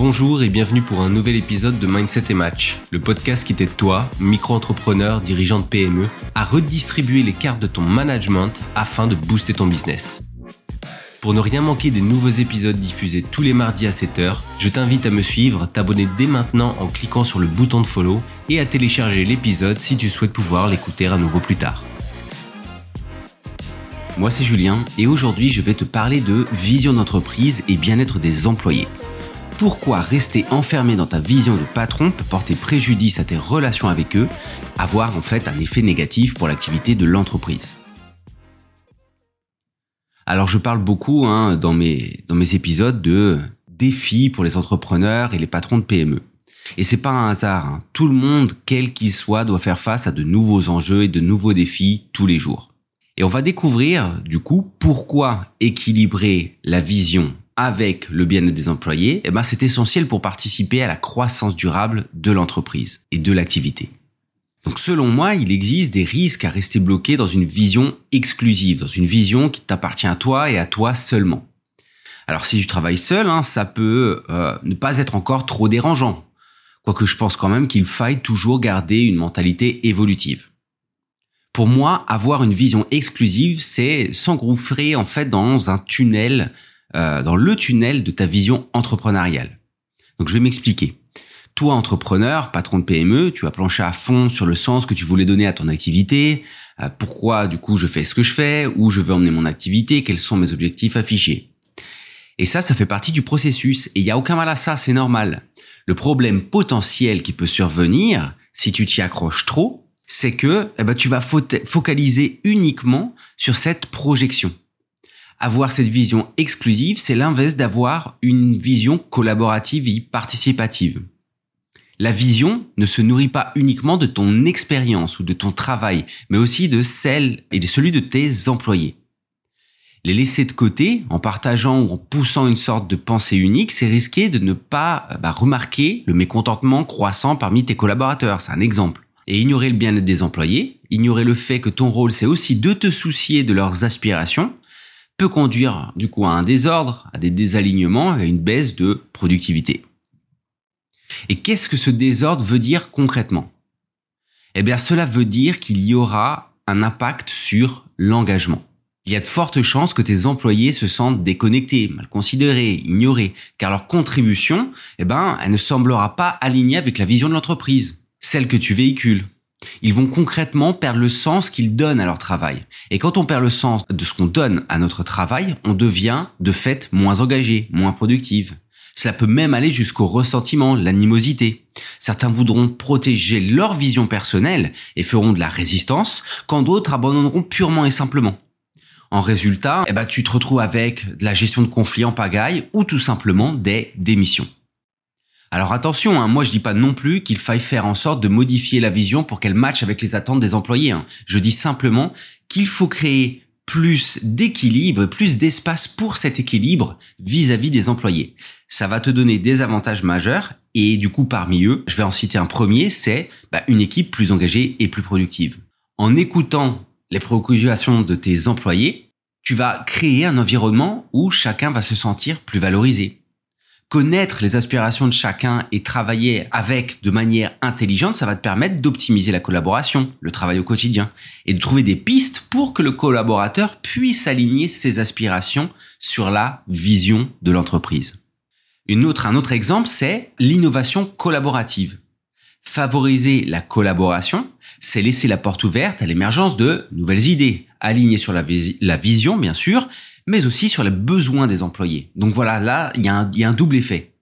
Bonjour et bienvenue pour un nouvel épisode de Mindset et Match, le podcast qui t'aide toi, micro-entrepreneur, dirigeant de PME, à redistribuer les cartes de ton management afin de booster ton business. Pour ne rien manquer des nouveaux épisodes diffusés tous les mardis à 7h, je t'invite à me suivre, t'abonner dès maintenant en cliquant sur le bouton de follow et à télécharger l'épisode si tu souhaites pouvoir l'écouter à nouveau plus tard. Moi c'est Julien et aujourd'hui je vais te parler de vision d'entreprise et bien-être des employés pourquoi rester enfermé dans ta vision de patron peut porter préjudice à tes relations avec eux, avoir en fait un effet négatif pour l'activité de l'entreprise? Alors je parle beaucoup hein, dans, mes, épisodes de défis pour les entrepreneurs et les patrons de PME. Et c'est pas un hasard. Hein. Tout le monde, quel qu'il soit, doit faire face à de nouveaux enjeux et de nouveaux défis tous les jours. Et on va découvrir, du coup, pourquoi équilibrer la vision avec le bien-être des employés, eh ben c'est essentiel pour participer à la croissance durable de l'entreprise et de l'activité. Donc selon moi, il existe des risques à rester bloqué dans une vision exclusive, dans une vision qui t'appartient à toi et à toi seulement. Alors si tu travailles seul, hein, ça peut euh, ne pas être encore trop dérangeant. Quoique je pense quand même qu'il faille toujours garder une mentalité évolutive. Pour moi, avoir une vision exclusive, c'est s'engouffrer en fait dans un tunnel euh, dans le tunnel de ta vision entrepreneuriale. Donc je vais m'expliquer. Toi, entrepreneur, patron de PME, tu as planché à fond sur le sens que tu voulais donner à ton activité, euh, pourquoi du coup je fais ce que je fais, où je veux emmener mon activité, quels sont mes objectifs affichés? Et ça, ça fait partie du processus, et il n'y a aucun mal à ça, c'est normal. Le problème potentiel qui peut survenir, si tu t'y accroches trop, c'est que eh ben, tu vas focaliser uniquement sur cette projection. Avoir cette vision exclusive, c'est l'inverse d'avoir une vision collaborative et participative. La vision ne se nourrit pas uniquement de ton expérience ou de ton travail, mais aussi de celle et de celui de tes employés. Les laisser de côté en partageant ou en poussant une sorte de pensée unique, c'est risquer de ne pas bah, remarquer le mécontentement croissant parmi tes collaborateurs. C'est un exemple. Et ignorer le bien-être des employés, ignorer le fait que ton rôle c'est aussi de te soucier de leurs aspirations, peut conduire du coup à un désordre, à des désalignements, à une baisse de productivité. Et qu'est-ce que ce désordre veut dire concrètement? Eh bien cela veut dire qu'il y aura un impact sur l'engagement. Il y a de fortes chances que tes employés se sentent déconnectés, mal considérés, ignorés, car leur contribution, eh ben, elle ne semblera pas alignée avec la vision de l'entreprise, celle que tu véhicules. Ils vont concrètement perdre le sens qu'ils donnent à leur travail. Et quand on perd le sens de ce qu'on donne à notre travail, on devient de fait moins engagé, moins productif. Cela peut même aller jusqu'au ressentiment, l'animosité. Certains voudront protéger leur vision personnelle et feront de la résistance, quand d'autres abandonneront purement et simplement. En résultat, eh ben, tu te retrouves avec de la gestion de conflits en pagaille ou tout simplement des démissions. Alors attention, hein, moi je dis pas non plus qu'il faille faire en sorte de modifier la vision pour qu'elle matche avec les attentes des employés. Hein. Je dis simplement qu'il faut créer plus d'équilibre, plus d'espace pour cet équilibre vis-à-vis des employés. Ça va te donner des avantages majeurs et du coup parmi eux, je vais en citer un premier, c'est bah, une équipe plus engagée et plus productive. En écoutant les préoccupations de tes employés, tu vas créer un environnement où chacun va se sentir plus valorisé, connaître les aspirations de chacun et travailler avec de manière intelligente, ça va te permettre d'optimiser la collaboration, le travail au quotidien, et de trouver des pistes pour que le collaborateur puisse aligner ses aspirations sur la vision de l'entreprise. Une autre, un autre exemple, c'est l'innovation collaborative. Favoriser la collaboration, c'est laisser la porte ouverte à l'émergence de nouvelles idées, alignées sur la, la vision, bien sûr, mais aussi sur les besoins des employés. Donc voilà, là, il y, a un, double effet.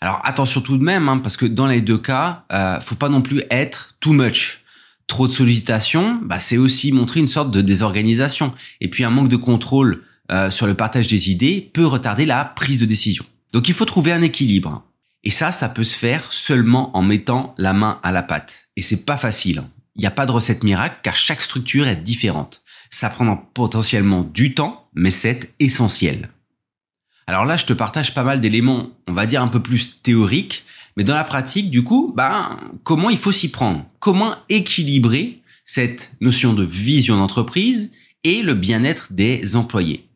Alors attention tout de même, hein, parce que dans les deux cas, euh, faut pas non plus être too much. Trop de sollicitations, bah, c'est aussi montrer une sorte de désorganisation. Et puis un manque de contrôle euh, sur le partage des idées peut retarder la prise de décision. Donc il faut trouver un équilibre. Et ça, ça peut se faire seulement en mettant la main à la pâte. Et c'est pas facile. Il n'y a pas de recette miracle car chaque structure est différente. Ça prend potentiellement du temps, mais c'est essentiel. Alors là, je te partage pas mal d'éléments, on va dire un peu plus théoriques, mais dans la pratique, du coup, ben, comment il faut s'y prendre? Comment équilibrer cette notion de vision d'entreprise et le bien-être des employés?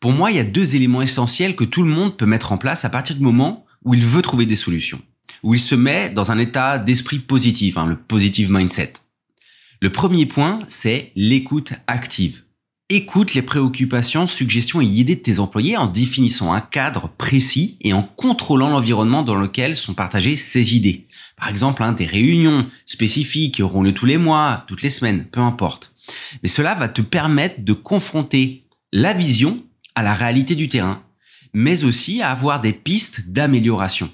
Pour moi, il y a deux éléments essentiels que tout le monde peut mettre en place à partir du moment où il veut trouver des solutions, où il se met dans un état d'esprit positif, hein, le positive mindset. Le premier point, c'est l'écoute active. Écoute les préoccupations, suggestions et idées de tes employés en définissant un cadre précis et en contrôlant l'environnement dans lequel sont partagées ces idées. Par exemple, hein, des réunions spécifiques qui auront lieu tous les mois, toutes les semaines, peu importe. Mais cela va te permettre de confronter la vision à la réalité du terrain, mais aussi à avoir des pistes d'amélioration.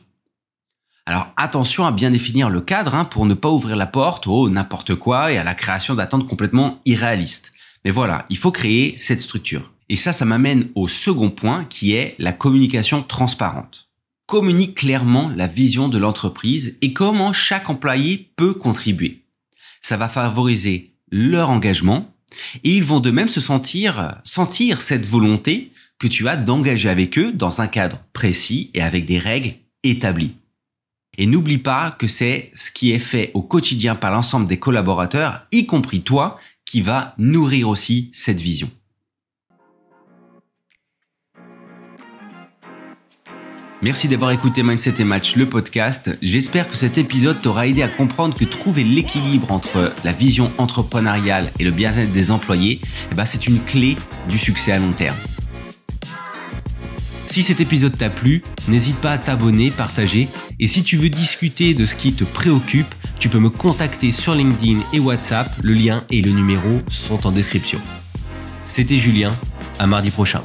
Alors attention à bien définir le cadre hein, pour ne pas ouvrir la porte au n'importe quoi et à la création d'attentes complètement irréalistes. Mais voilà, il faut créer cette structure. Et ça, ça m'amène au second point qui est la communication transparente. Communique clairement la vision de l'entreprise et comment chaque employé peut contribuer. Ça va favoriser leur engagement et ils vont de même se sentir, sentir cette volonté que tu as d'engager avec eux dans un cadre précis et avec des règles établies. Et n'oublie pas que c'est ce qui est fait au quotidien par l'ensemble des collaborateurs, y compris toi, qui va nourrir aussi cette vision. Merci d'avoir écouté Mindset et Match, le podcast. J'espère que cet épisode t'aura aidé à comprendre que trouver l'équilibre entre la vision entrepreneuriale et le bien-être des employés, eh ben, c'est une clé du succès à long terme. Si cet épisode t'a plu, n'hésite pas à t'abonner, partager, et si tu veux discuter de ce qui te préoccupe, tu peux me contacter sur LinkedIn et WhatsApp, le lien et le numéro sont en description. C'était Julien, à mardi prochain.